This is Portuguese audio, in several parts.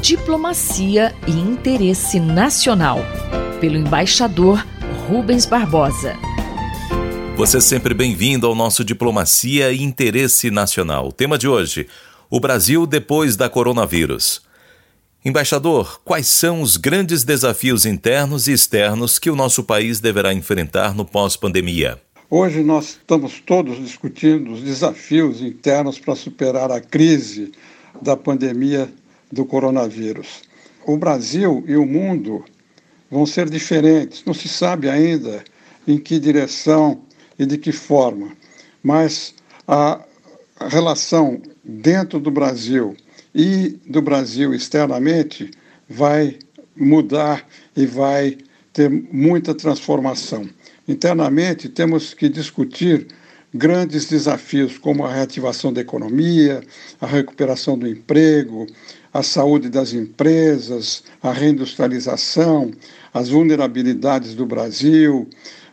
Diplomacia e Interesse Nacional, pelo embaixador Rubens Barbosa. Você é sempre bem-vindo ao nosso Diplomacia e Interesse Nacional. O tema de hoje: o Brasil depois da coronavírus. Embaixador, quais são os grandes desafios internos e externos que o nosso país deverá enfrentar no pós-pandemia? Hoje nós estamos todos discutindo os desafios internos para superar a crise da pandemia do coronavírus. O Brasil e o mundo vão ser diferentes, não se sabe ainda em que direção e de que forma, mas a relação dentro do Brasil e do Brasil externamente vai mudar e vai ter muita transformação. Internamente, temos que discutir grandes desafios como a reativação da economia, a recuperação do emprego, a saúde das empresas, a reindustrialização, as vulnerabilidades do Brasil,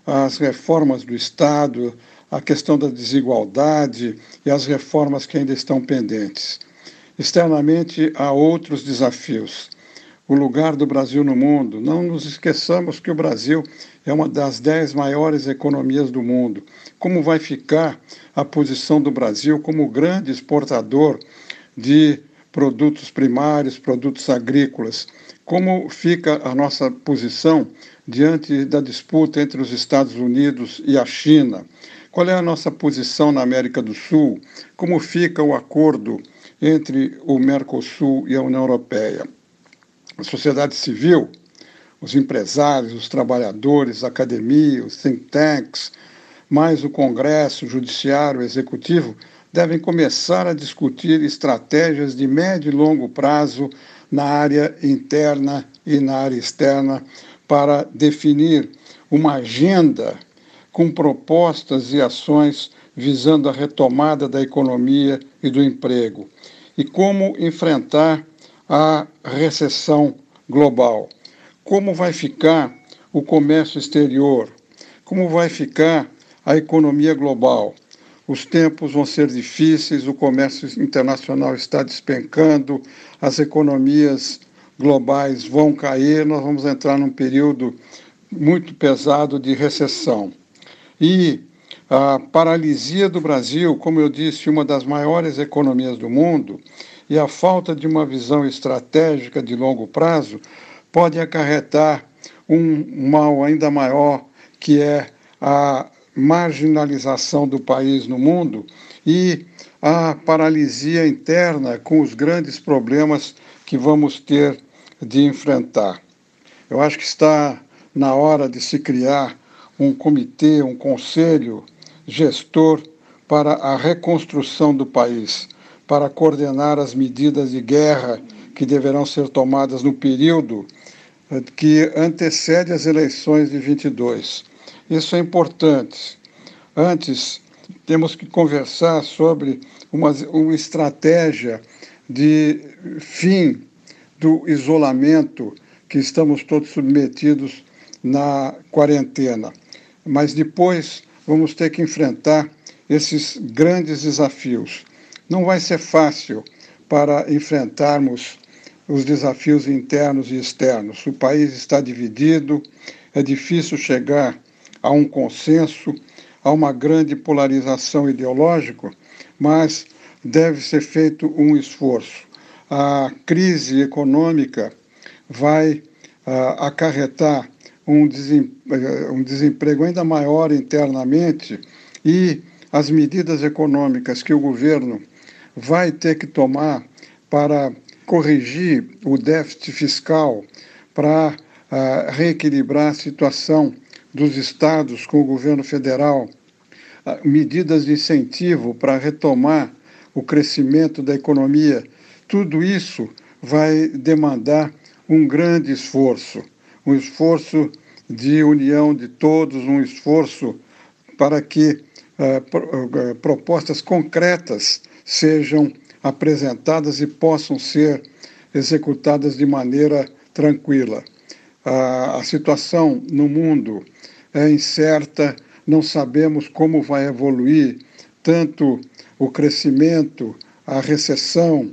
as reformas do Estado, a questão da desigualdade e as reformas que ainda estão pendentes. Externamente, há outros desafios. O lugar do Brasil no mundo. Não nos esqueçamos que o Brasil é uma das dez maiores economias do mundo. Como vai ficar a posição do Brasil como grande exportador de produtos primários, produtos agrícolas? Como fica a nossa posição diante da disputa entre os Estados Unidos e a China? Qual é a nossa posição na América do Sul? Como fica o acordo entre o Mercosul e a União Europeia? A sociedade civil, os empresários, os trabalhadores, a academia, os think tanks, mais o Congresso, o Judiciário, o Executivo, devem começar a discutir estratégias de médio e longo prazo na área interna e na área externa para definir uma agenda com propostas e ações visando a retomada da economia e do emprego e como enfrentar a recessão global. Como vai ficar o comércio exterior? Como vai ficar a economia global? Os tempos vão ser difíceis, o comércio internacional está despencando, as economias globais vão cair, nós vamos entrar num período muito pesado de recessão. E a paralisia do Brasil, como eu disse, uma das maiores economias do mundo, e a falta de uma visão estratégica de longo prazo pode acarretar um mal ainda maior, que é a marginalização do país no mundo e a paralisia interna com os grandes problemas que vamos ter de enfrentar. Eu acho que está na hora de se criar um comitê, um conselho gestor para a reconstrução do país, para coordenar as medidas de guerra que deverão ser tomadas no período eh, que antecede as eleições de 22. Isso é importante. Antes, temos que conversar sobre uma, uma estratégia de fim do isolamento que estamos todos submetidos na quarentena. Mas depois vamos ter que enfrentar esses grandes desafios. Não vai ser fácil para enfrentarmos os desafios internos e externos. O país está dividido, é difícil chegar a um consenso, a uma grande polarização ideológica, mas deve ser feito um esforço. A crise econômica vai uh, acarretar um, eh, um desemprego ainda maior internamente e as medidas econômicas que o governo vai ter que tomar para corrigir o déficit fiscal, para uh, reequilibrar a situação dos estados com o governo federal, uh, medidas de incentivo para retomar o crescimento da economia, tudo isso vai demandar um grande esforço um esforço de união de todos, um esforço para que uh, propostas concretas sejam apresentadas e possam ser executadas de maneira tranquila. Uh, a situação no mundo é incerta, não sabemos como vai evoluir tanto o crescimento, a recessão,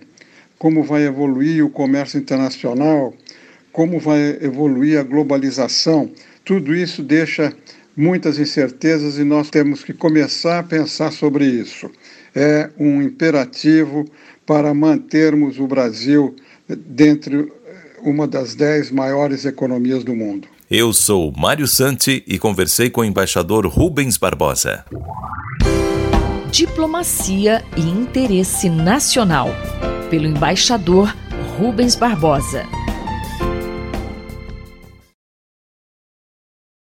como vai evoluir o comércio internacional, como vai evoluir a globalização. Tudo isso deixa muitas incertezas e nós temos que começar a pensar sobre isso. É um imperativo para mantermos o Brasil dentre uma das dez maiores economias do mundo. Eu sou Mário Santi e conversei com o embaixador Rubens Barbosa. Diplomacia e interesse nacional, pelo embaixador Rubens Barbosa.